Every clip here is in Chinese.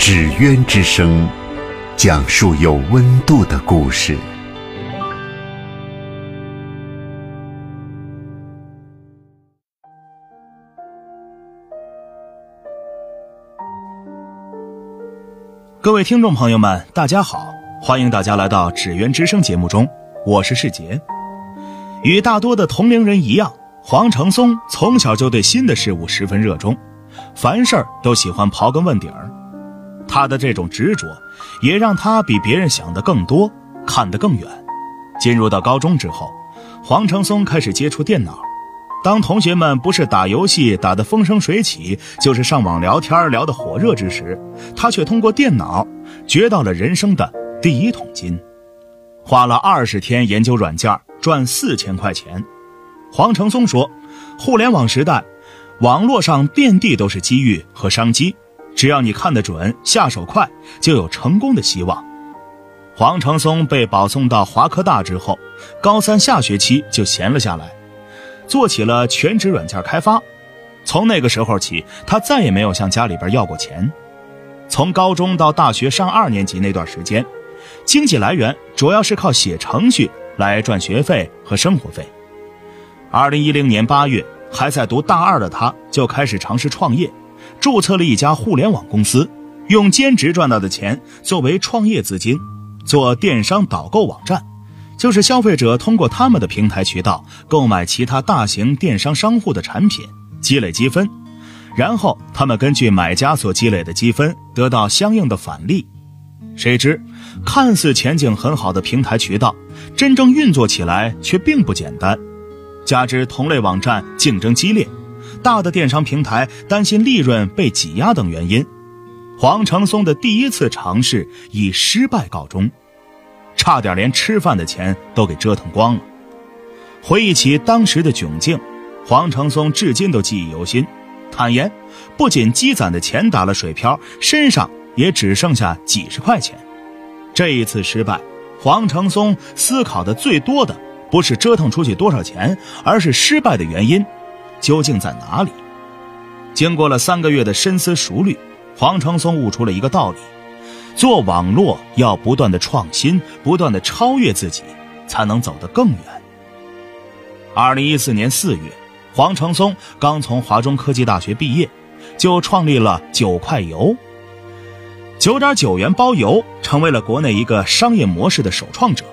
纸鸢之声，讲述有温度的故事。各位听众朋友们，大家好，欢迎大家来到纸鸢之声节目中，我是世杰。与大多的同龄人一样，黄承松从小就对新的事物十分热衷，凡事都喜欢刨根问底儿。他的这种执着，也让他比别人想的更多，看得更远。进入到高中之后，黄承松开始接触电脑。当同学们不是打游戏打得风生水起，就是上网聊天聊得火热之时，他却通过电脑掘到了人生的第一桶金。花了二十天研究软件，赚四千块钱。黄承松说：“互联网时代，网络上遍地都是机遇和商机。”只要你看得准，下手快，就有成功的希望。黄承松被保送到华科大之后，高三下学期就闲了下来，做起了全职软件开发。从那个时候起，他再也没有向家里边要过钱。从高中到大学上二年级那段时间，经济来源主要是靠写程序来赚学费和生活费。二零一零年八月，还在读大二的他，就开始尝试创业。注册了一家互联网公司，用兼职赚到的钱作为创业资金，做电商导购网站，就是消费者通过他们的平台渠道购买其他大型电商商户的产品，积累积分，然后他们根据买家所积累的积分得到相应的返利。谁知，看似前景很好的平台渠道，真正运作起来却并不简单，加之同类网站竞争激烈。大的电商平台担心利润被挤压等原因，黄承松的第一次尝试以失败告终，差点连吃饭的钱都给折腾光了。回忆起当时的窘境，黄承松至今都记忆犹新，坦言不仅积攒的钱打了水漂，身上也只剩下几十块钱。这一次失败，黄承松思考的最多的不是折腾出去多少钱，而是失败的原因。究竟在哪里？经过了三个月的深思熟虑，黄承松悟出了一个道理：做网络要不断的创新，不断的超越自己，才能走得更远。二零一四年四月，黄承松刚从华中科技大学毕业，就创立了九块油，九点九元包邮，成为了国内一个商业模式的首创者。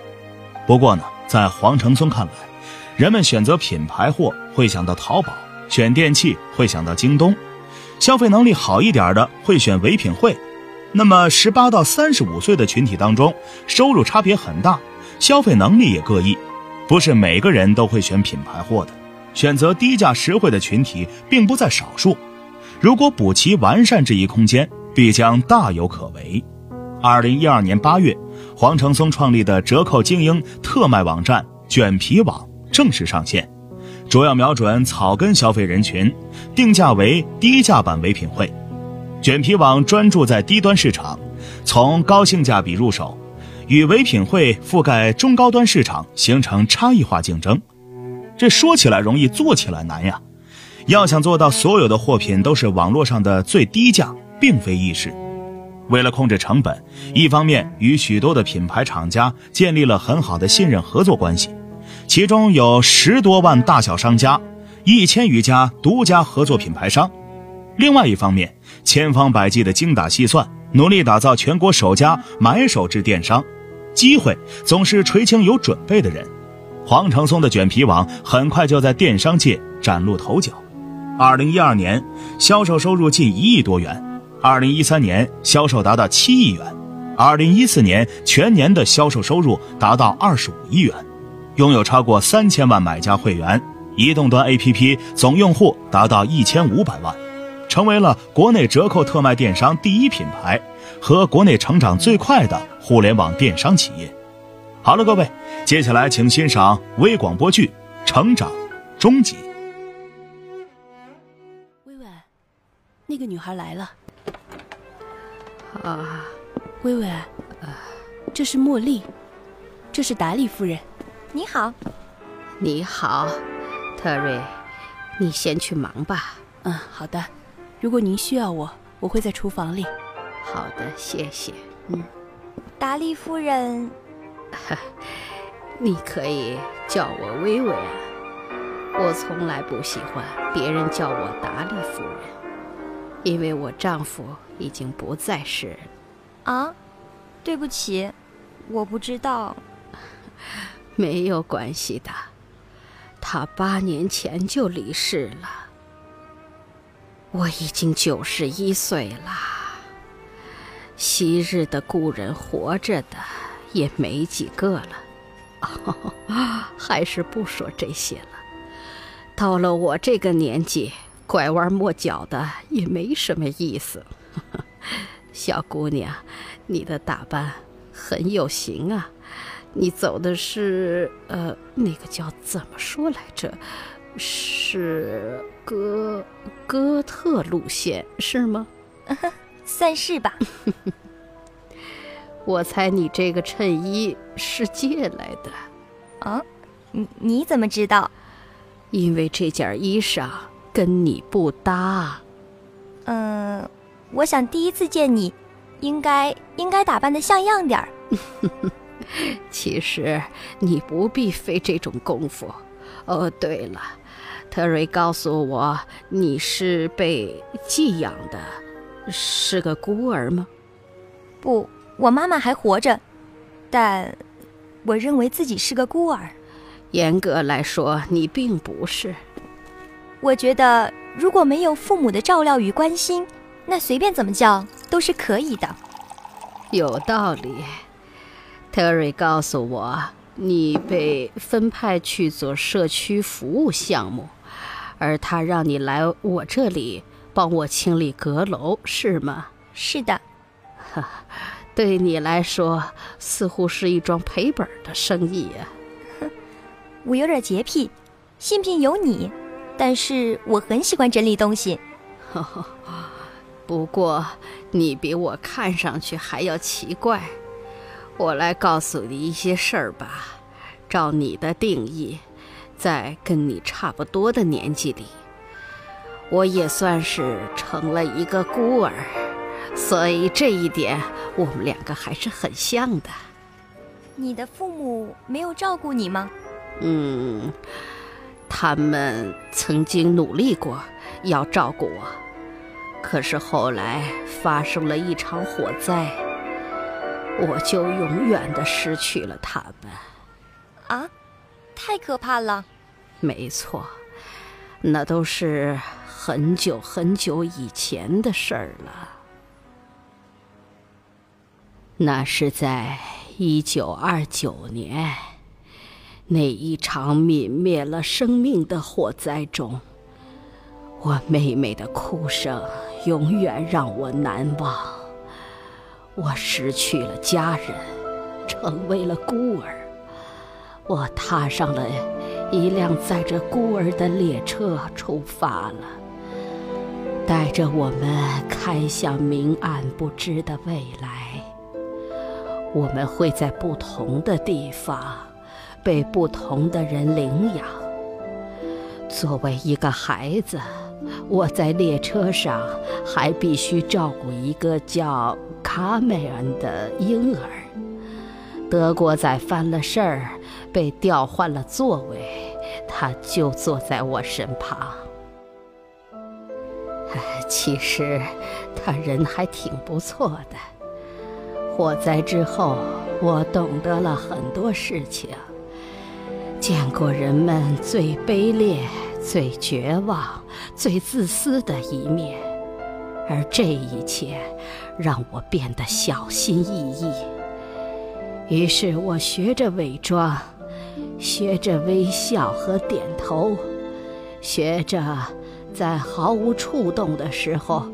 不过呢，在黄承松看来，人们选择品牌货会想到淘宝，选电器会想到京东，消费能力好一点的会选唯品会。那么，十八到三十五岁的群体当中，收入差别很大，消费能力也各异，不是每个人都会选品牌货的。选择低价实惠的群体并不在少数。如果补齐完善这一空间，必将大有可为。二零一二年八月，黄承松创立的折扣精英特卖网站卷皮网。正式上线，主要瞄准草根消费人群，定价为低价版唯品会。卷皮网专注在低端市场，从高性价比入手，与唯品会覆盖中高端市场，形成差异化竞争。这说起来容易，做起来难呀！要想做到所有的货品都是网络上的最低价，并非易事。为了控制成本，一方面与许多的品牌厂家建立了很好的信任合作关系。其中有十多万大小商家，一千余家独家合作品牌商。另外一方面，千方百计的精打细算，努力打造全国首家买手制电商。机会总是垂青有准备的人。黄承松的卷皮网很快就在电商界崭露头角。二零一二年销售收入近一亿多元，二零一三年销售达到七亿元，二零一四年全年的销售收入达到二十五亿元。拥有超过三千万买家会员，移动端 APP 总用户达到一千五百万，成为了国内折扣特卖电商第一品牌，和国内成长最快的互联网电商企业。好了，各位，接下来请欣赏微广播剧《成长终极》。微微，那个女孩来了。啊，微微，这是茉莉，这是达利夫人。你好，你好，特瑞，你先去忙吧。嗯，好的。如果您需要我，我会在厨房里。好的，谢谢。嗯，达利夫人，你可以叫我薇薇啊。我从来不喜欢别人叫我达利夫人，因为我丈夫已经不在世。啊，对不起，我不知道。没有关系的，他八年前就离世了。我已经九十一岁了，昔日的故人活着的也没几个了。还是不说这些了。到了我这个年纪，拐弯抹角的也没什么意思。小姑娘，你的打扮很有型啊。你走的是呃，那个叫怎么说来着？是哥哥特路线是吗？算是吧。我猜你这个衬衣是借来的。啊？你你怎么知道？因为这件衣裳跟你不搭。嗯，我想第一次见你，应该应该打扮的像样点儿。其实你不必费这种功夫。哦，对了，特瑞告诉我你是被寄养的，是个孤儿吗？不，我妈妈还活着，但我认为自己是个孤儿。严格来说，你并不是。我觉得如果没有父母的照料与关心，那随便怎么叫都是可以的。有道理。特瑞告诉我，你被分派去做社区服务项目，而他让你来我这里帮我清理阁楼，是吗？是的。哈，对你来说似乎是一桩赔本的生意呀。哼，我有点洁癖，信不信由你。但是我很喜欢整理东西。不过你比我看上去还要奇怪。我来告诉你一些事儿吧。照你的定义，在跟你差不多的年纪里，我也算是成了一个孤儿，所以这一点我们两个还是很像的。你的父母没有照顾你吗？嗯，他们曾经努力过要照顾我，可是后来发生了一场火灾。我就永远的失去了他们，啊，太可怕了。没错，那都是很久很久以前的事儿了。那是在一九二九年，那一场泯灭了生命的火灾中，我妹妹的哭声永远让我难忘。我失去了家人，成为了孤儿。我踏上了一辆载着孤儿的列车，出发了，带着我们开向明暗不知的未来。我们会在不同的地方，被不同的人领养。作为一个孩子，我在列车上还必须照顾一个叫……卡梅恩的婴儿，德国仔犯了事儿，被调换了座位，他就坐在我身旁。其实他人还挺不错的。火灾之后，我懂得了很多事情，见过人们最卑劣、最绝望、最自私的一面，而这一切。让我变得小心翼翼。于是我学着伪装，学着微笑和点头，学着在毫无触动的时候，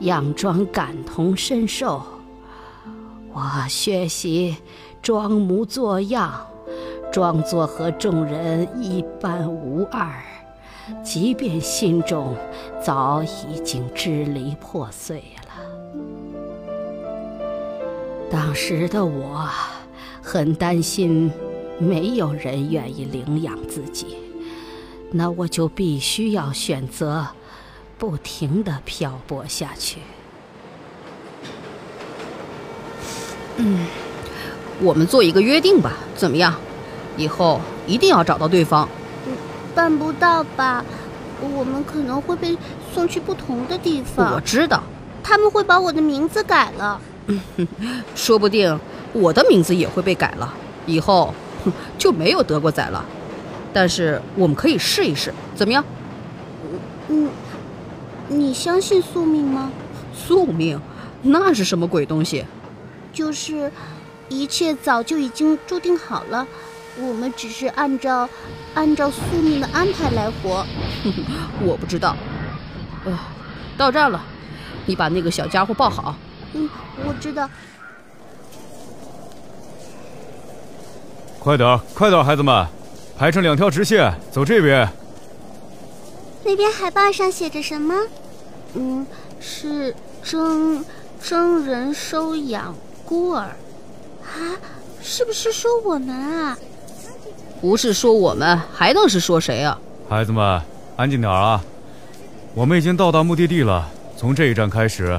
佯装感同身受，我学习装模作样，装作和众人一般无二，即便心中早已经支离破碎了。当时的我很担心，没有人愿意领养自己，那我就必须要选择不停的漂泊下去。嗯，我们做一个约定吧，怎么样？以后一定要找到对方。办不到吧？我们可能会被送去不同的地方。我知道，他们会把我的名字改了。说不定我的名字也会被改了，以后就没有德国仔了。但是我们可以试一试，怎么样？嗯，你相信宿命吗？宿命？那是什么鬼东西？就是一切早就已经注定好了，我们只是按照按照宿命的安排来活。我不知道。呃，到站了，你把那个小家伙抱好。嗯，我知道。快点，快点，孩子们，排成两条直线，走这边。那边海报上写着什么？嗯，是征征人收养孤儿。啊，是不是说我们啊？不是说我们，还能是说谁啊？孩子们，安静点啊！我们已经到达目的地了，从这一站开始。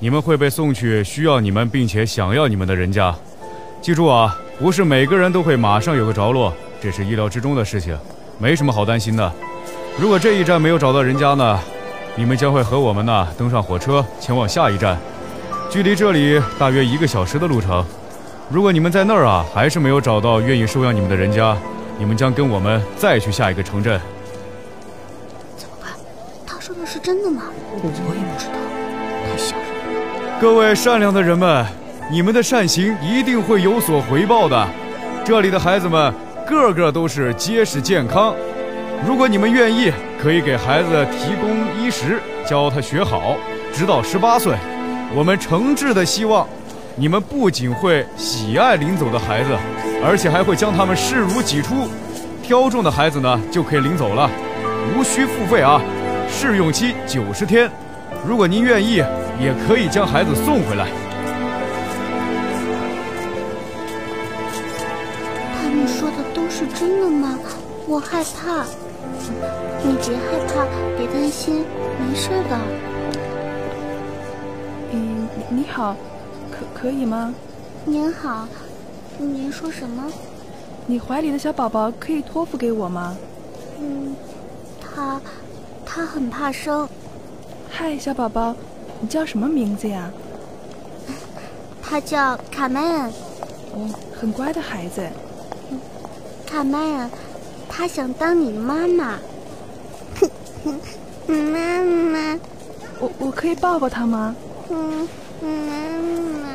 你们会被送去需要你们并且想要你们的人家，记住啊，不是每个人都会马上有个着落，这是意料之中的事情，没什么好担心的。如果这一站没有找到人家呢，你们将会和我们呢登上火车前往下一站，距离这里大约一个小时的路程。如果你们在那儿啊还是没有找到愿意收养你们的人家，你们将跟我们再去下一个城镇。怎么办？他说的是真的吗？我也不知道，太吓人了。各位善良的人们，你们的善行一定会有所回报的。这里的孩子们个个都是结实健康。如果你们愿意，可以给孩子提供衣食，教他学好，直到十八岁。我们诚挚的希望，你们不仅会喜爱临走的孩子，而且还会将他们视如己出。挑中的孩子呢，就可以领走了，无需付费啊。试用期九十天。如果您愿意。也可以将孩子送回来。他们说的都是真的吗？我害怕。你别害怕，别担心，没事的。嗯，你好，可可以吗？您好，您说什么？你怀里的小宝宝可以托付给我吗？嗯，他，他很怕生。嗨，小宝宝。你叫什么名字呀？他叫卡梅恩。哦，很乖的孩子。卡梅恩，他想当你的妈妈。妈妈，我我可以抱抱他吗？嗯，妈妈。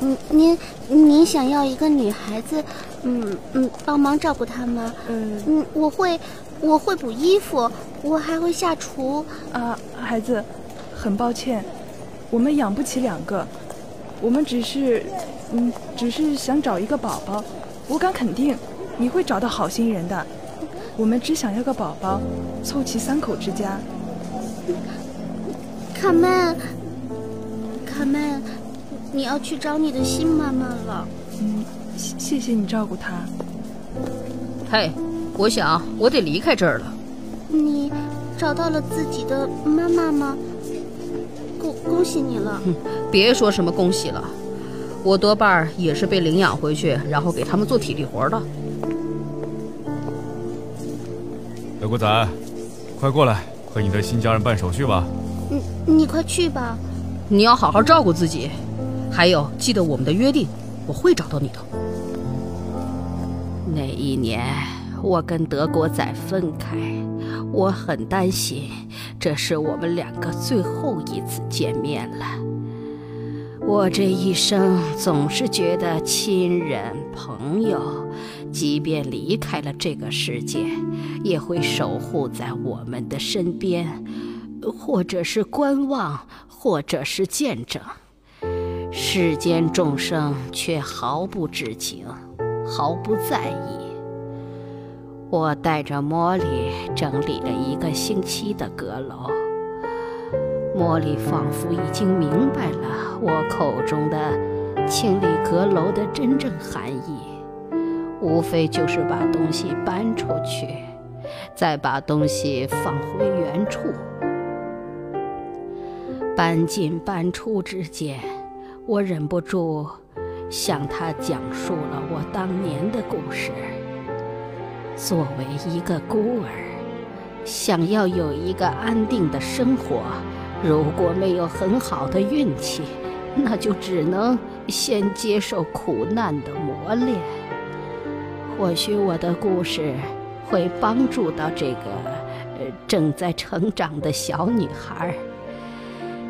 嗯，您您想要一个女孩子，嗯嗯，帮忙照顾她吗？嗯嗯，我会我会补衣服，我还会下厨。啊，孩子。很抱歉，我们养不起两个，我们只是，嗯，只是想找一个宝宝。我敢肯定，你会找到好心人的。我们只想要个宝宝，凑齐三口之家。卡曼，卡曼，你要去找你的新妈妈了。嗯，谢谢你照顾她。嘿，我想我得离开这儿了。你找到了自己的妈妈吗？恭恭喜你了！别说什么恭喜了，我多半也是被领养回去，然后给他们做体力活的。德国仔，快过来，和你的新家人办手续吧。你你快去吧。你要好好照顾自己，还有记得我们的约定，我会找到你的。那一年，我跟德国仔分开。我很担心，这是我们两个最后一次见面了。我这一生总是觉得亲人朋友，即便离开了这个世界，也会守护在我们的身边，或者是观望，或者是见证。世间众生却毫不知情，毫不在意。我带着茉莉整理了一个星期的阁楼，茉莉仿佛已经明白了我口中的清理阁楼的真正含义，无非就是把东西搬出去，再把东西放回原处。搬进搬出之间，我忍不住向他讲述了我当年的故事。作为一个孤儿，想要有一个安定的生活，如果没有很好的运气，那就只能先接受苦难的磨练。或许我的故事会帮助到这个正在成长的小女孩。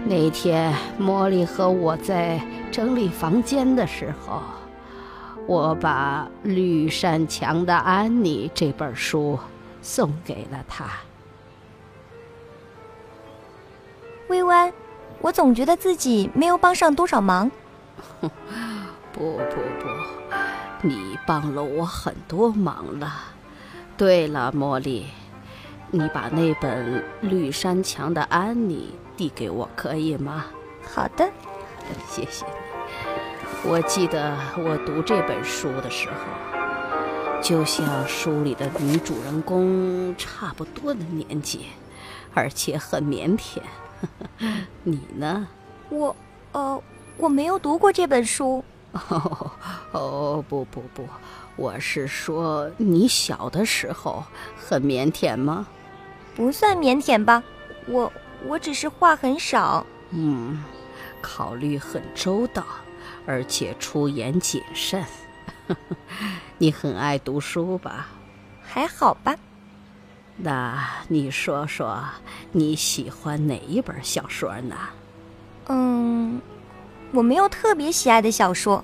那天，茉莉和我在整理房间的时候。我把《绿山墙的安妮》这本书送给了他。薇薇，我总觉得自己没有帮上多少忙。不不不，你帮了我很多忙了。对了，茉莉，你把那本《绿山墙的安妮》递给我可以吗？好的，谢谢你。我记得我读这本书的时候，就像书里的女主人公差不多的年纪，而且很腼腆。你呢？我，呃，我没有读过这本书。哦哦不不不，我是说你小的时候很腼腆吗？不算腼腆吧，我我只是话很少。嗯，考虑很周到。而且出言谨慎，你很爱读书吧？还好吧。那你说说你喜欢哪一本小说呢？嗯，我没有特别喜爱的小说。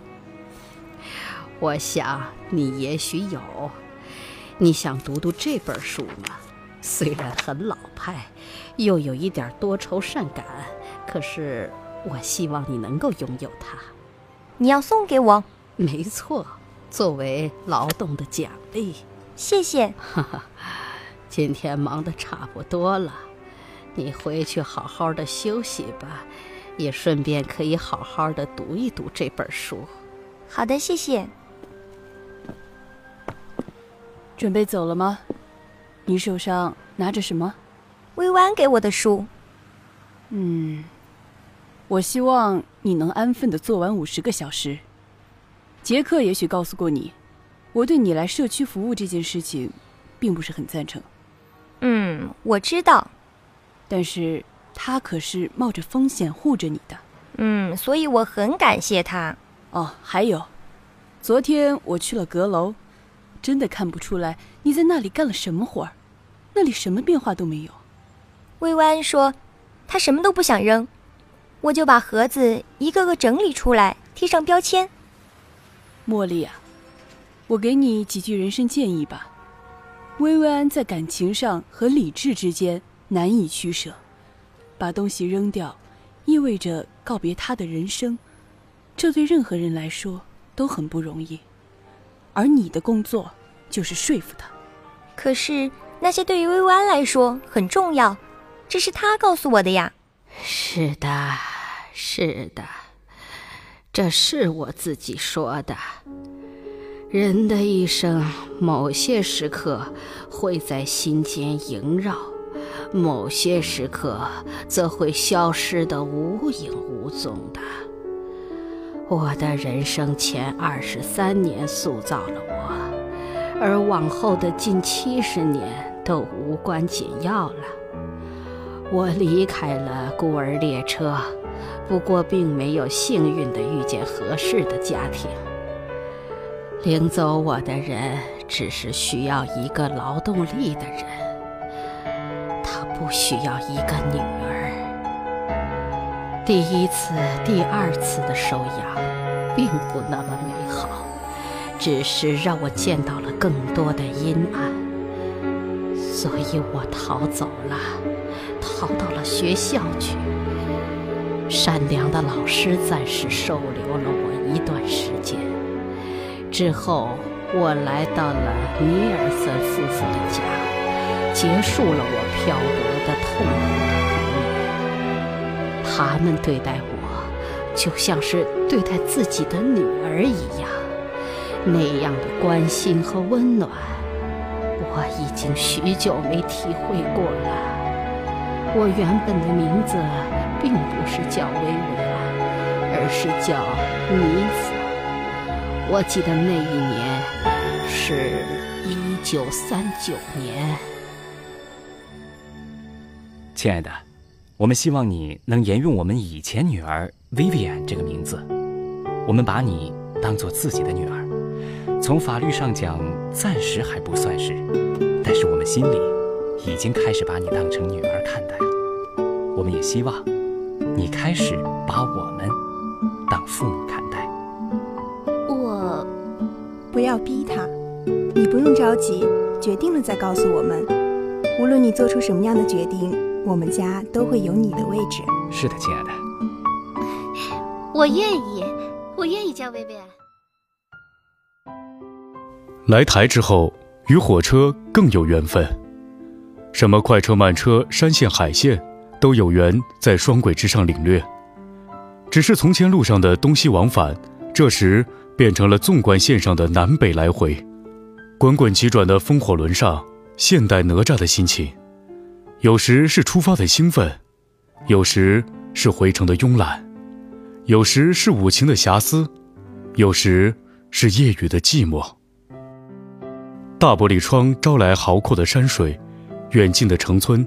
我想你也许有。你想读读这本书吗？虽然很老派，又有一点多愁善感，可是我希望你能够拥有它。你要送给我？没错，作为劳动的奖励。谢谢。哈哈，今天忙得差不多了，你回去好好的休息吧，也顺便可以好好的读一读这本书。好的，谢谢。准备走了吗？你手上拿着什么？薇安给我的书。嗯。我希望你能安分的做完五十个小时。杰克也许告诉过你，我对你来社区服务这件事情，并不是很赞成。嗯，我知道，但是他可是冒着风险护着你的。嗯，所以我很感谢他。哦，还有，昨天我去了阁楼，真的看不出来你在那里干了什么活儿，那里什么变化都没有。薇薇安说，他什么都不想扔。我就把盒子一个个整理出来，贴上标签。茉莉啊，我给你几句人生建议吧。薇薇安在感情上和理智之间难以取舍，把东西扔掉，意味着告别他的人生，这对任何人来说都很不容易。而你的工作就是说服他。可是那些对于薇薇安来说很重要，这是他告诉我的呀。是的。是的，这是我自己说的。人的一生，某些时刻会在心间萦绕，某些时刻则会消失的无影无踪的。我的人生前二十三年塑造了我，而往后的近七十年都无关紧要了。我离开了孤儿列车。不过，并没有幸运的遇见合适的家庭。领走我的人，只是需要一个劳动力的人，他不需要一个女儿。第一次、第二次的收养，并不那么美好，只是让我见到了更多的阴暗，所以我逃走了，逃到了学校去。善良的老师暂时收留了我一段时间，之后我来到了尼尔森夫妇的家，结束了我漂泊的痛苦。他们对待我，就像是对待自己的女儿一样，那样的关心和温暖，我已经许久没体会过了。我原本的名字并不是叫薇薇安，而是叫妮芙。我记得那一年是一九三九年。亲爱的，我们希望你能沿用我们以前女儿 Vivian 这个名字。我们把你当做自己的女儿，从法律上讲暂时还不算是，但是我们心里已经开始把你当成女儿看待了。我们也希望你开始把我们当父母看待。我不要逼他，你不用着急，决定了再告诉我们。无论你做出什么样的决定，我们家都会有你的位置。是的，亲爱的。我愿意，我愿意叫薇薇安。来台之后，与火车更有缘分。什么快车、慢车、山线、海线。都有缘在双轨之上领略，只是从前路上的东西往返，这时变成了纵贯线上的南北来回，滚滚急转的风火轮上，现代哪吒的心情，有时是出发的兴奋，有时是回程的慵懒，有时是五情的遐思，有时是夜雨的寂寞。大玻璃窗招来豪阔的山水，远近的城村。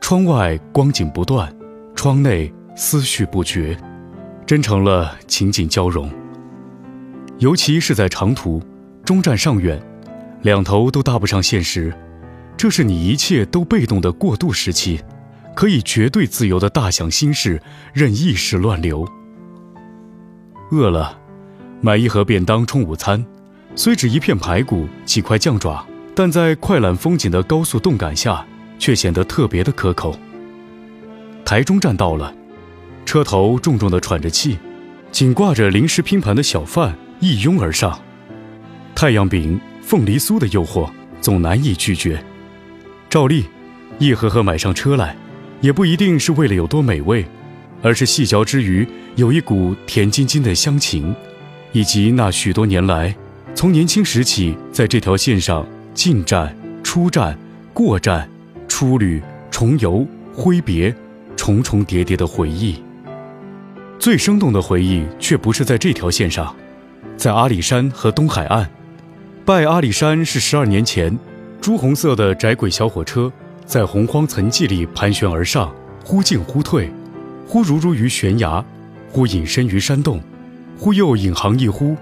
窗外光景不断，窗内思绪不绝，真成了情景交融。尤其是在长途，终站尚远，两头都搭不上现实，这是你一切都被动的过渡时期，可以绝对自由的大想心事，任意识乱流。饿了，买一盒便当充午餐，虽只一片排骨几块酱爪，但在快览风景的高速动感下。却显得特别的可口。台中站到了，车头重重的喘着气，紧挂着临时拼盘的小贩一拥而上，太阳饼、凤梨酥的诱惑总难以拒绝。照例，一盒盒买上车来，也不一定是为了有多美味，而是细嚼之余有一股甜津津的乡情，以及那许多年来从年轻时起在这条线上进站、出站、过站。初旅、重游、挥别，重重叠叠的回忆。最生动的回忆却不是在这条线上，在阿里山和东海岸。拜阿里山是十二年前，朱红色的窄轨小火车在洪荒层寂里盘旋而上，忽进忽退，忽如如于悬崖，忽隐身于山洞，忽又引航一呼，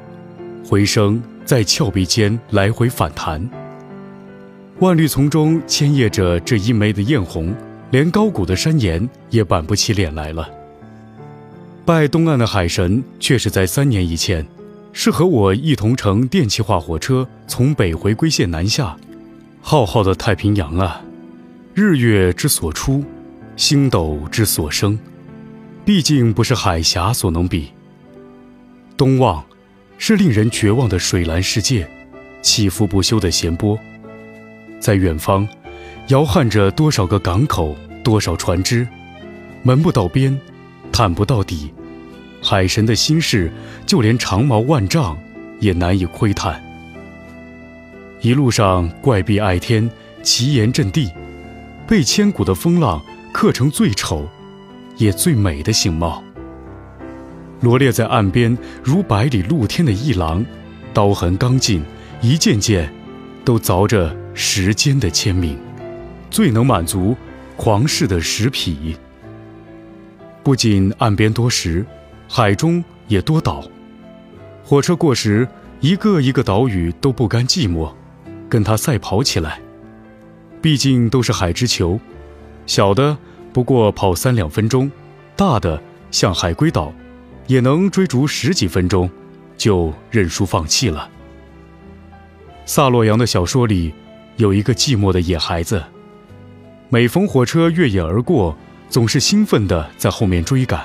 回声在峭壁间来回反弹。万绿丛中牵曳着这一枚的艳红，连高古的山岩也板不起脸来了。拜东岸的海神却是在三年以前，是和我一同乘电气化火车从北回归线南下。浩浩的太平洋啊，日月之所出，星斗之所生，毕竟不是海峡所能比。东望，是令人绝望的水蓝世界，起伏不休的弦波。在远方，摇撼着多少个港口，多少船只，门不到边，探不到底，海神的心事，就连长矛万丈也难以窥探。一路上怪壁碍天，奇岩阵地，被千古的风浪刻成最丑，也最美的形貌。罗列在岸边如百里露天的一廊，刀痕刚劲，一件件，都凿着。时间的签名，最能满足狂士的石痞。不仅岸边多石，海中也多岛。火车过时，一个一个岛屿都不甘寂寞，跟他赛跑起来。毕竟都是海之球，小的不过跑三两分钟，大的像海龟岛，也能追逐十几分钟，就认输放弃了。萨洛扬的小说里。有一个寂寞的野孩子，每逢火车越野而过，总是兴奋地在后面追赶，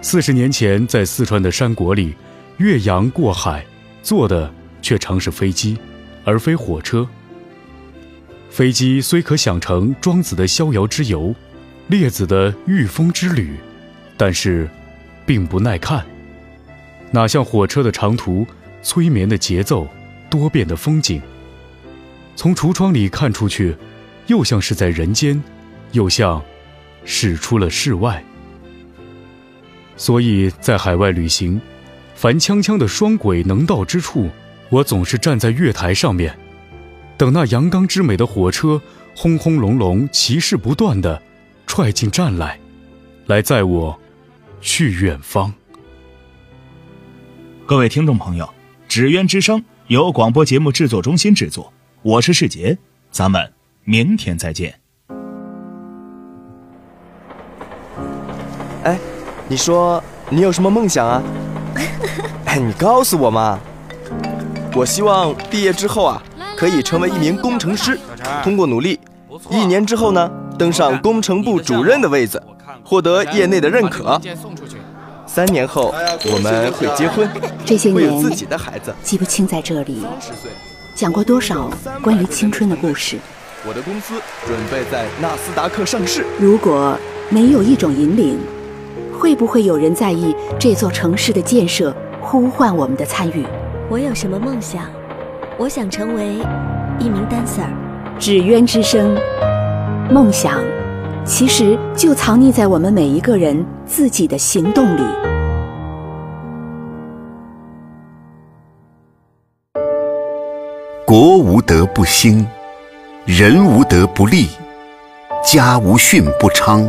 四十年前，在四川的山国里，越洋过海，坐的却常是飞机，而非火车。飞机虽可想成庄子的逍遥之游，列子的御风之旅，但是，并不耐看。哪像火车的长途，催眠的节奏，多变的风景。从橱窗里看出去，又像是在人间，又像，驶出了室外。所以在海外旅行，凡锵锵的双轨能到之处，我总是站在月台上面，等那阳刚之美的火车轰轰隆隆、其势不断的踹进站来，来载我去远方。各位听众朋友，《纸鸢之声》由广播节目制作中心制作，我是世杰，咱们明天再见。哎。你说你有什么梦想啊？哎，你告诉我嘛！我希望毕业之后啊，可以成为一名工程师，通过努力，一年之后呢，登上工程部主任的位子，获得业内的认可。三年后我们会结婚，这些年会有自己的孩子。记不清在这里讲过多少关于青春的故事。我的公司准备在纳斯达克上市。如果没有一种引领。会不会有人在意这座城市的建设，呼唤我们的参与？我有什么梦想？我想成为一名 dancer。纸鸢之声，梦想其实就藏匿在我们每一个人自己的行动里。德不兴，人无德不立，家无训不昌。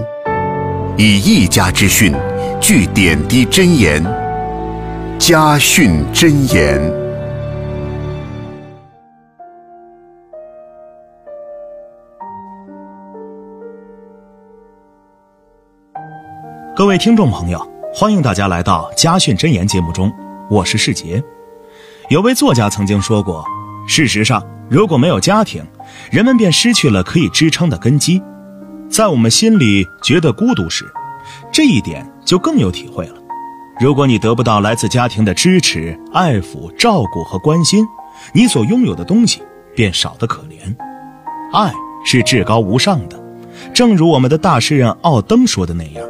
以一家之训，具点滴真言。家训真言。各位听众朋友，欢迎大家来到《家训真言》节目中，我是世杰。有位作家曾经说过：“事实上，如果没有家庭，人们便失去了可以支撑的根基。”在我们心里觉得孤独时，这一点就更有体会了。如果你得不到来自家庭的支持、爱抚、照顾和关心，你所拥有的东西便少得可怜。爱是至高无上的，正如我们的大诗人奥登说的那样：“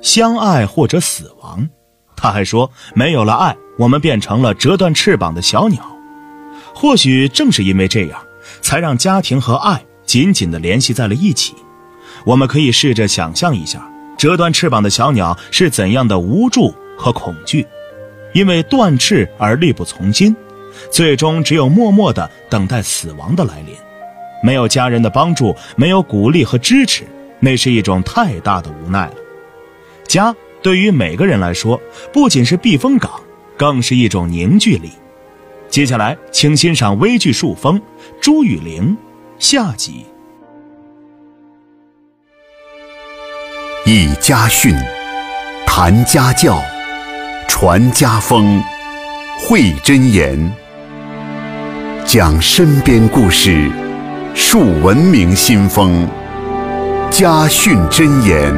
相爱或者死亡。”他还说：“没有了爱，我们变成了折断翅膀的小鸟。”或许正是因为这样，才让家庭和爱紧紧地联系在了一起。我们可以试着想象一下，折断翅膀的小鸟是怎样的无助和恐惧，因为断翅而力不从心，最终只有默默的等待死亡的来临。没有家人的帮助，没有鼓励和支持，那是一种太大的无奈了。家对于每个人来说，不仅是避风港，更是一种凝聚力。接下来，请欣赏微剧《树风》，朱雨玲下集。以家训，谈家教，传家风，绘真言，讲身边故事，树文明新风。家训真言，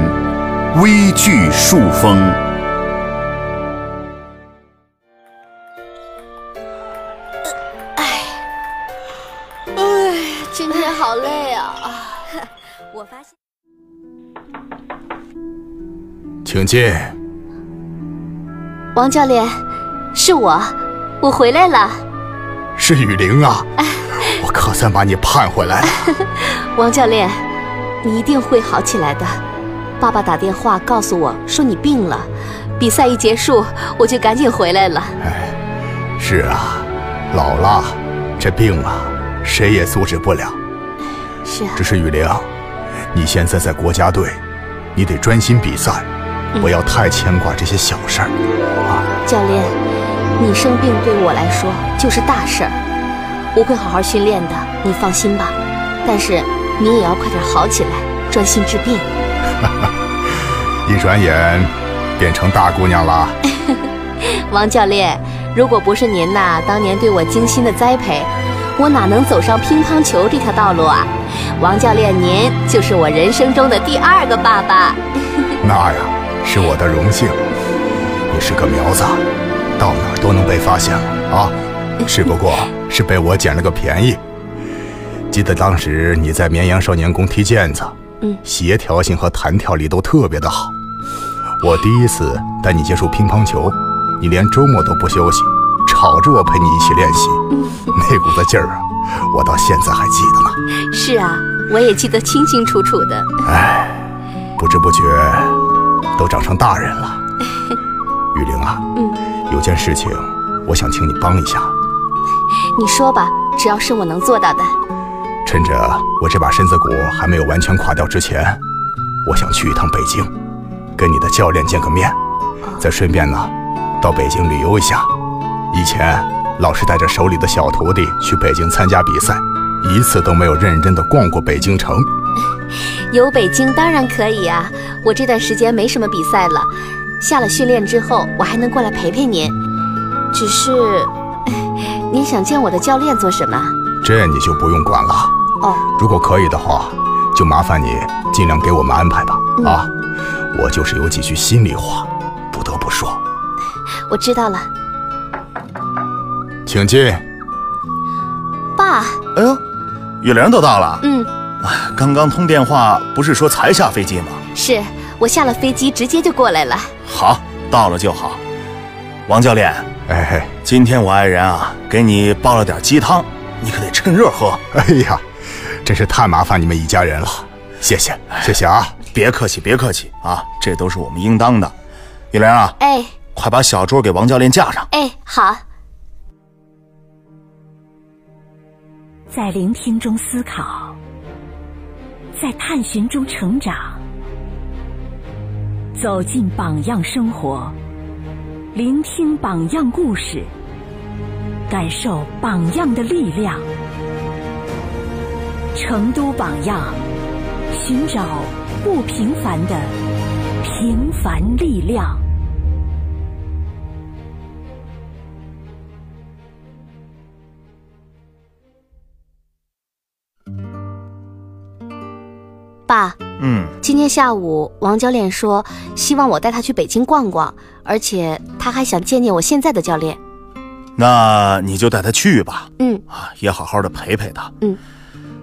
微剧树风。请进，王教练，是我，我回来了。是雨玲啊，我可算把你盼回来了。王教练，你一定会好起来的。爸爸打电话告诉我说你病了，比赛一结束我就赶紧回来了。哎，是啊，老了，这病啊，谁也阻止不了。是啊。只是雨玲，你现在在国家队，你得专心比赛。不要太牵挂这些小事儿，啊！教练，你生病对我来说就是大事儿，我会好好训练的，你放心吧。但是你也要快点好起来，专心治病。一转眼变成大姑娘了。王教练，如果不是您呐当年对我精心的栽培，我哪能走上乒乓球这条道路啊？王教练，您就是我人生中的第二个爸爸。那呀。是我的荣幸。你是个苗子，到哪儿都能被发现了啊！只不过是被我捡了个便宜。记得当时你在绵阳少年宫踢毽子，嗯，协调性和弹跳力都特别的好。我第一次带你接触乒乓球，你连周末都不休息，吵着我陪你一起练习，那股子劲儿啊，我到现在还记得呢。是啊，我也记得清清楚楚的。哎，不知不觉都长成大人了。雨玲啊，嗯，有件事情我想请你帮一下。你说吧，只要是我能做到的。趁着我这把身子骨还没有完全垮掉之前，我想去一趟北京，跟你的教练见个面，再顺便呢，到北京旅游一下。以前老是带着手里的小徒弟去北京参加比赛，一次都没有认真的逛过北京城。游北京当然可以啊，我这段时间没什么比赛了，下了训练之后，我还能过来陪陪您。只是，您想见我的教练做什么？这你就不用管了。哦，如果可以的话，就麻烦你尽量给我们安排吧。嗯啊，我就是有几句心里话，不得不说。我知道了，请进。爸。哎呦，雨玲都到了。嗯，刚刚通电话，不是说才下飞机吗？是我下了飞机直接就过来了。好，到了就好。王教练，哎嘿，今天我爱人啊，给你煲了点鸡汤，你可得趁热喝。哎呀，真是太麻烦你们一家人了，谢谢，谢谢啊！别客气，别客气啊，这都是我们应当的。玉玲啊，哎快把小桌给王教练架上。哎，好。在聆听中思考，在探寻中成长，走进榜样生活，聆听榜样故事，感受榜样的力量。成都榜样，寻找不平凡的平凡力量。爸，嗯，今天下午王教练说希望我带他去北京逛逛，而且他还想见见我现在的教练。那你就带他去吧。嗯啊，也好好的陪陪他。嗯，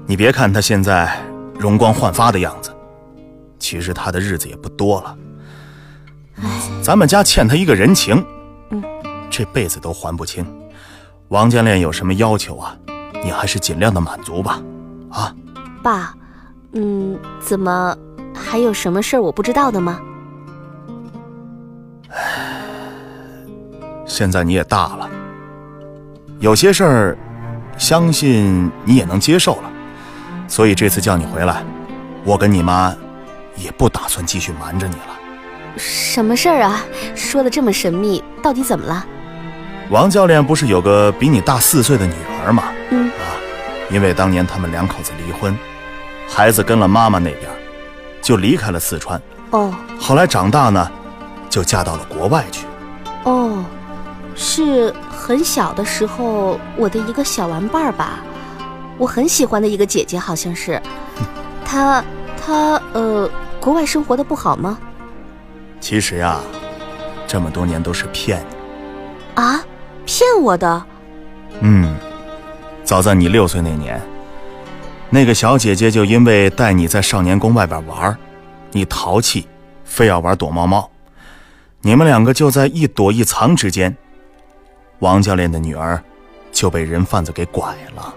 你别看他现在容光焕发的样子，其实他的日子也不多了。咱们家欠他一个人情，嗯，这辈子都还不清。王教练有什么要求啊？你还是尽量的满足吧。啊，爸，嗯，怎么还有什么事儿我不知道的吗？现在你也大了，有些事儿，相信你也能接受了。所以这次叫你回来，我跟你妈也不打算继续瞒着你了。什么事儿啊？说的这么神秘，到底怎么了？王教练不是有个比你大四岁的女儿吗？嗯啊，因为当年他们两口子离婚，孩子跟了妈妈那边，就离开了四川。哦后来长大呢，就嫁到了国外去。哦，是很小的时候我的一个小玩伴儿吧，我很喜欢的一个姐姐，好像是。她她呃，国外生活的不好吗？其实呀，这么多年都是骗你。啊，骗我的？嗯，早在你六岁那年，那个小姐姐就因为带你在少年宫外边玩，你淘气，非要玩躲猫猫，你们两个就在一躲一藏之间，王教练的女儿就被人贩子给拐了。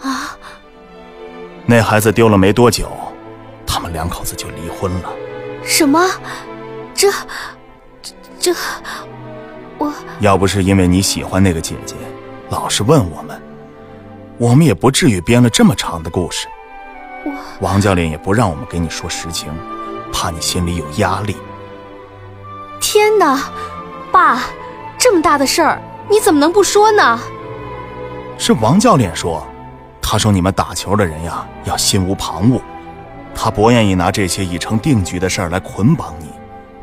啊，那孩子丢了没多久，他们两口子就离婚了。什么？这这这，我要不是因为你喜欢那个姐姐，老是问我们，我们也不至于编了这么长的故事。我王教练也不让我们给你说实情，怕你心里有压力。天哪，爸，这么大的事儿，你怎么能不说呢？是王教练说，他说你们打球的人呀要心无旁骛，他不愿意拿这些已成定局的事儿来捆绑你，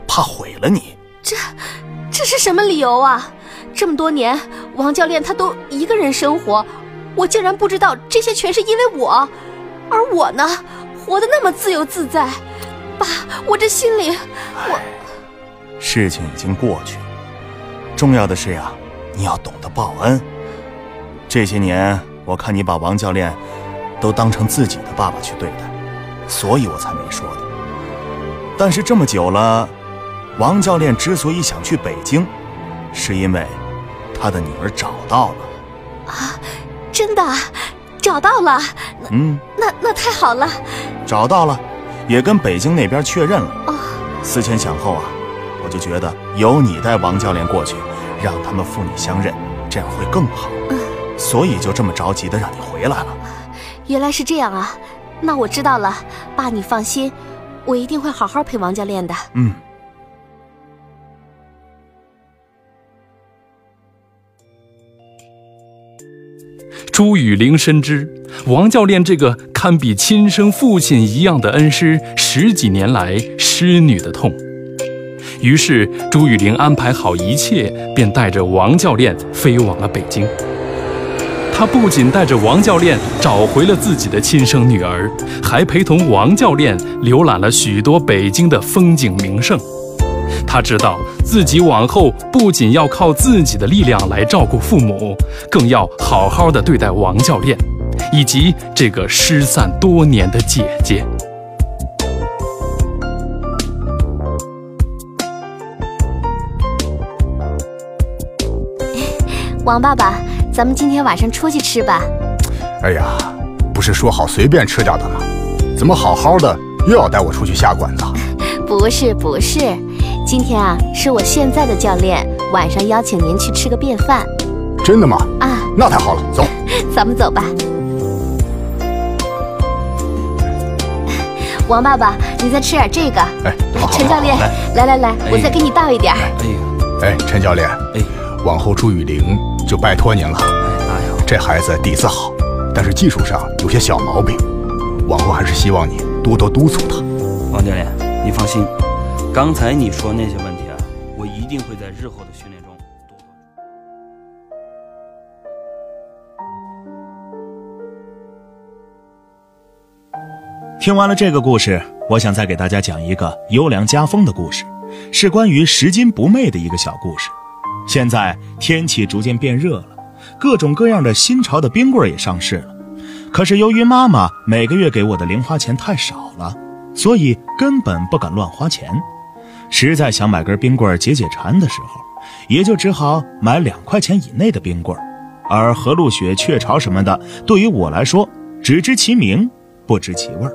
怕毁了你。这这是什么理由啊？这么多年，王教练他都一个人生活，我竟然不知道这些全是因为我，而我呢，活得那么自由自在。爸，我这心里，我事情已经过去，重要的是呀，你要懂得报恩。这些年，我看你把王教练都当成自己的爸爸去对待，所以我才没说的。但是这么久了，王教练之所以想去北京，是因为他的女儿找到了。啊，找到了。嗯，那那太好了。找到了，也跟北京那边确认了。哦，思前想后啊，我就觉得由你带王教练过去，让他们父女相认，这样会更好。嗯，所以就这么着急的让你回来了。原来是这样啊，那我知道了，爸你放心，我一定会好好陪王教练的。嗯。朱雨玲深知王教练这个堪比亲生父亲一样的恩师十几年来失女的痛，于是朱雨玲安排好一切，便带着王教练飞往了北京。她不仅带着王教练找回了自己的亲生女儿，还陪同王教练浏览了许多北京的风景名胜。他知道自己往后不仅要靠自己的力量来照顾父母，更要好好的对待王教练，以及这个失散多年的姐姐。王爸爸，咱们今天晚上出去吃吧。哎呀，不是说好随便吃点的吗？怎么好好的又要带我出去下馆子？不 是不是。今天啊，是我现在的教练，晚上邀请您去吃个便饭。真的吗？啊，那太好了，走，咱们走吧。王爸爸，你再吃点这个。哎，陈教练，来来来，我再给你倒一点。哎哎，陈教练，哎，往后朱雨玲就拜托您了。哎呦，这孩子底子好，但是技术上有些小毛病，往后还是希望你多多督促他。王教练，你放心。刚才你说那些问题啊，我一定会在日后的训练中。听完了这个故事，我想再给大家讲一个优良家风的故事，是关于拾金不昧的一个小故事。现在天气逐渐变热了，各种各样的新潮的冰棍也上市了，可是由于妈妈每个月给我的零花钱太少了，所以根本不敢乱花钱。实在想买根冰棍解解馋的时候，也就只好买两块钱以内的冰棍而和路雪、雀巢什么的，对于我来说只知其名，不知其味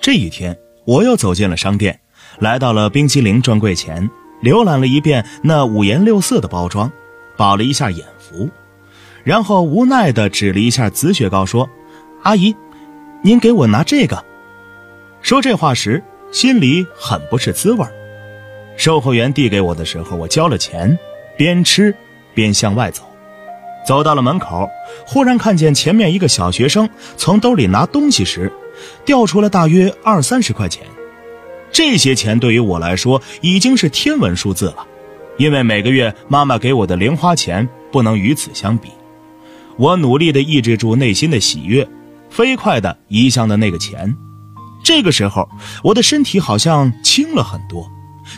这一天，我又走进了商店，来到了冰淇淋专柜前，浏览了一遍那五颜六色的包装，饱了一下眼福，然后无奈地指了一下紫雪糕，说：“阿姨，您给我拿这个。”说这话时，心里很不是滋味。售货员递给我的时候，我交了钱，边吃边向外走。走到了门口，忽然看见前面一个小学生从兜里拿东西时，掉出了大约二三十块钱。这些钱对于我来说已经是天文数字了，因为每个月妈妈给我的零花钱不能与此相比。我努力地抑制住内心的喜悦，飞快地移向了那个钱。这个时候，我的身体好像轻了很多。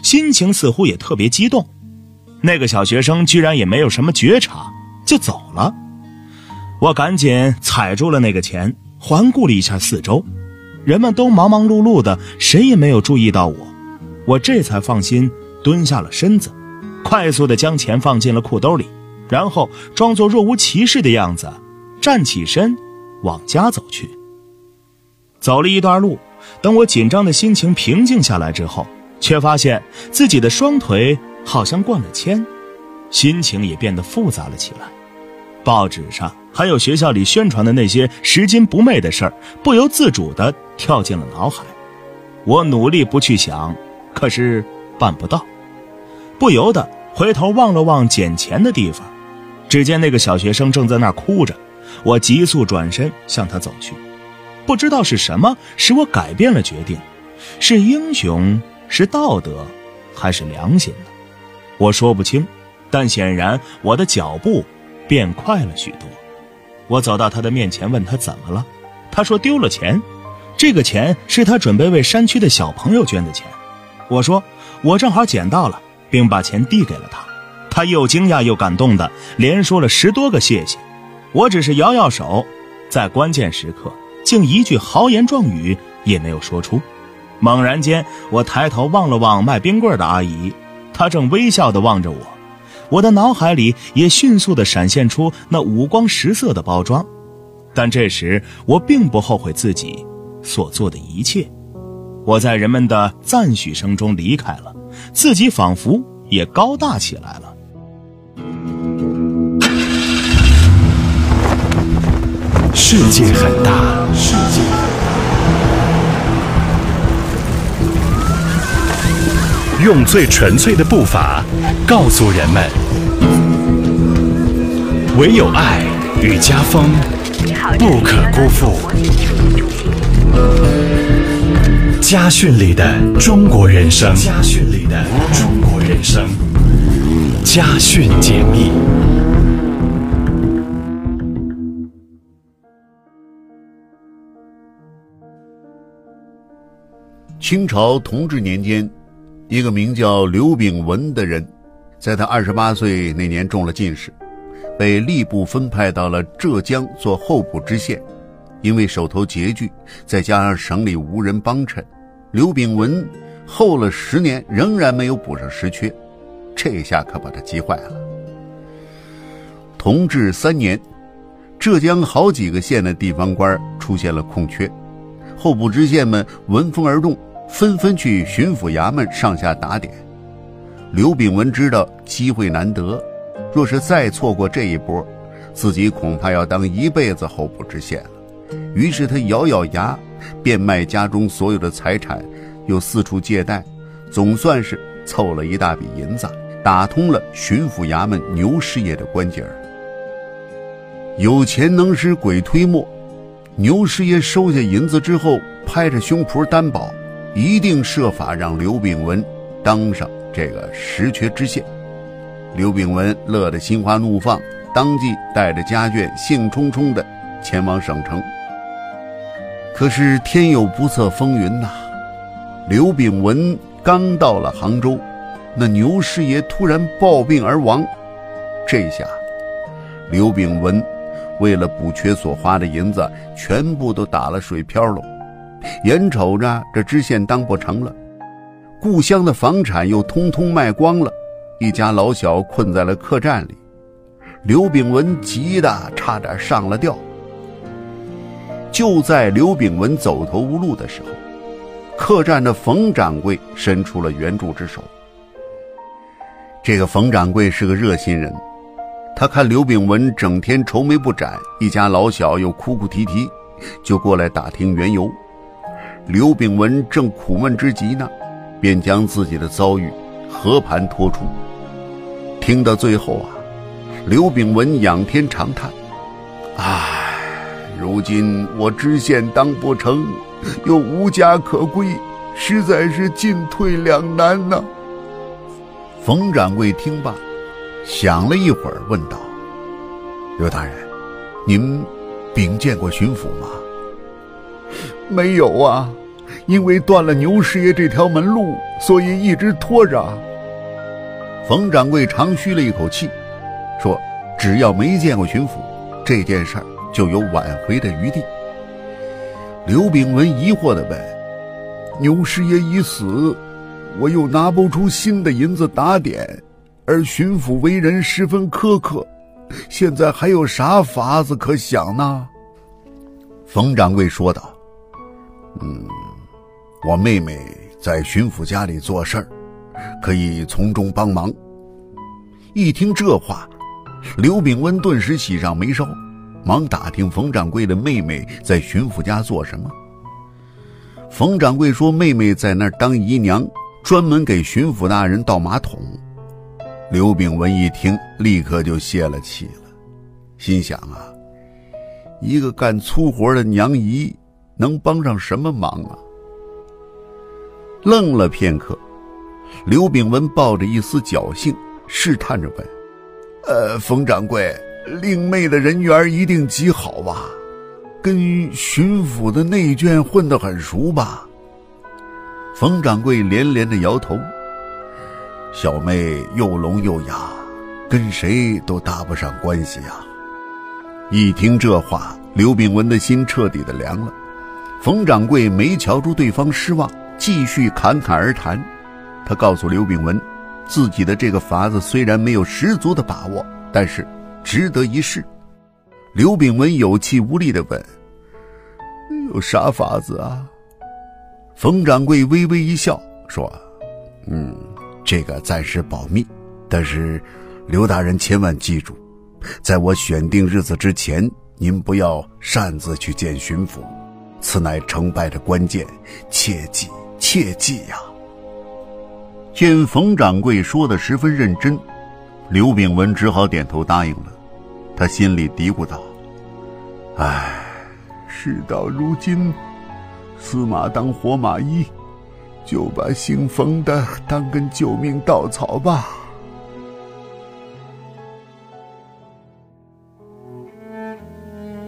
心情似乎也特别激动，那个小学生居然也没有什么觉察，就走了。我赶紧踩住了那个钱，环顾了一下四周，人们都忙忙碌碌的，谁也没有注意到我。我这才放心，蹲下了身子，快速的将钱放进了裤兜里，然后装作若无其事的样子，站起身，往家走去。走了一段路，等我紧张的心情平静下来之后。却发现自己的双腿好像灌了铅，心情也变得复杂了起来。报纸上还有学校里宣传的那些拾金不昧的事儿，不由自主地跳进了脑海。我努力不去想，可是办不到。不由得回头望了望捡钱的地方，只见那个小学生正在那儿哭着。我急速转身向他走去，不知道是什么使我改变了决定，是英雄。是道德，还是良心呢？我说不清，但显然我的脚步变快了许多。我走到他的面前，问他怎么了。他说丢了钱，这个钱是他准备为山区的小朋友捐的钱。我说我正好捡到了，并把钱递给了他。他又惊讶又感动的连说了十多个谢谢。我只是摇摇手，在关键时刻竟一句豪言壮语也没有说出。猛然间，我抬头望了望卖冰棍的阿姨，她正微笑地望着我。我的脑海里也迅速地闪现出那五光十色的包装，但这时我并不后悔自己所做的一切。我在人们的赞许声中离开了，自己仿佛也高大起来了。世界很大，世界很大，用最纯粹的步伐告诉人们：唯有爱与家风不可辜负。家训里的中国人生，家训里的中国人生，家训解密。清朝同治年间，一个名叫刘炳文的人，在他二十八岁那年中了进士，被吏部分派到了浙江做候补知县。因为手头拮据，再加上省里无人帮衬，刘炳文候了十年，仍然没有补上实缺，这下可把他急坏了。同治三年，浙江好几个县的地方官出现了空缺，候补知县们闻风而动。纷纷去巡抚衙门上下打点。刘炳文知道机会难得，若是再错过这一波，自己恐怕要当一辈子候补知县了。于是他咬咬牙，变卖家中所有的财产，又四处借贷，总算是凑了一大笔银子，打通了巡抚衙门牛师爷的关节儿。有钱能使鬼推磨，牛师爷收下银子之后，拍着胸脯担保。一定设法让刘炳文当上这个实缺知县。刘炳文乐得心花怒放，当即带着家眷兴冲冲地前往省城。可是天有不测风云呐！刘炳文刚到了杭州，那牛师爷突然暴病而亡。这下，刘炳文为了补缺所花的银子，全部都打了水漂了。眼瞅着这知县当不成了，故乡的房产又通通卖光了，一家老小困在了客栈里。刘炳文急得差点上了吊。就在刘炳文走投无路的时候，客栈的冯掌柜伸出了援助之手。这个冯掌柜是个热心人，他看刘炳文整天愁眉不展，一家老小又哭哭啼啼，就过来打听缘由。刘炳文正苦闷之极呢，便将自己的遭遇和盘托出。听到最后啊，刘炳文仰天长叹：“唉，如今我知县当不成，又无家可归，实在是进退两难呐。”冯掌柜听罢，想了一会儿，问道：“刘大人，您禀见过巡抚吗？”没有啊，因为断了牛师爷这条门路，所以一直拖着。冯掌柜长吁了一口气，说：“只要没见过巡抚，这件事儿就有挽回的余地。”刘炳文疑惑地问：“牛师爷已死，我又拿不出新的银子打点，而巡抚为人十分苛刻，现在还有啥法子可想呢？”冯掌柜说道。嗯，我妹妹在巡抚家里做事儿，可以从中帮忙。一听这话，刘炳文顿时喜上眉梢，忙打听冯掌柜的妹妹在巡抚家做什么。冯掌柜说，妹妹在那儿当姨娘，专门给巡抚大人倒马桶。刘炳文一听，立刻就泄了气了，心想啊，一个干粗活的娘姨。能帮上什么忙啊？愣了片刻，刘炳文抱着一丝侥幸，试探着问：“呃，冯掌柜，令妹的人缘一定极好吧？跟巡抚的内眷混得很熟吧？”冯掌柜连连的摇头。小妹又聋又哑，跟谁都搭不上关系呀。一听这话，刘炳文的心彻底的凉了。冯掌柜没瞧出对方失望，继续侃侃而谈。他告诉刘炳文，自己的这个法子虽然没有十足的把握，但是值得一试。刘炳文有气无力的问：“有啥法子啊？”冯掌柜微微一笑，说：“嗯，这个暂时保密，但是刘大人千万记住，在我选定日子之前，您不要擅自去见巡抚。”此乃成败的关键，切记切记呀！见冯掌柜说的十分认真，刘炳文只好点头答应了。他心里嘀咕道：“唉，事到如今，司马当活马医，就把姓冯的当根救命稻草吧。”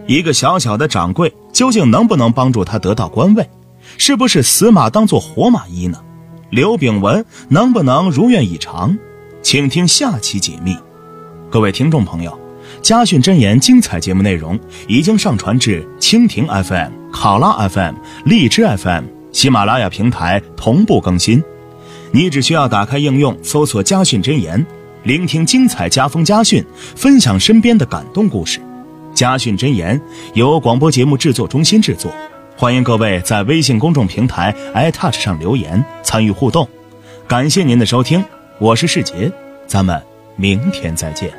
一个小小的掌柜究竟能不能帮助他得到官位？是不是死马当做活马医呢？刘炳文能不能如愿以偿？请听下期解密。各位听众朋友，家训真言精彩节目内容已经上传至蜻蜓 FM、考拉 FM、荔枝 FM、喜马拉雅平台同步更新。你只需要打开应用，搜索“家训真言”，聆听精彩家风家训，分享身边的感动故事。家训真言由广播节目制作中心制作，欢迎各位在微信公众平台 iTouch 上留言参与互动。感谢您的收听，我是世杰，咱们明天再见。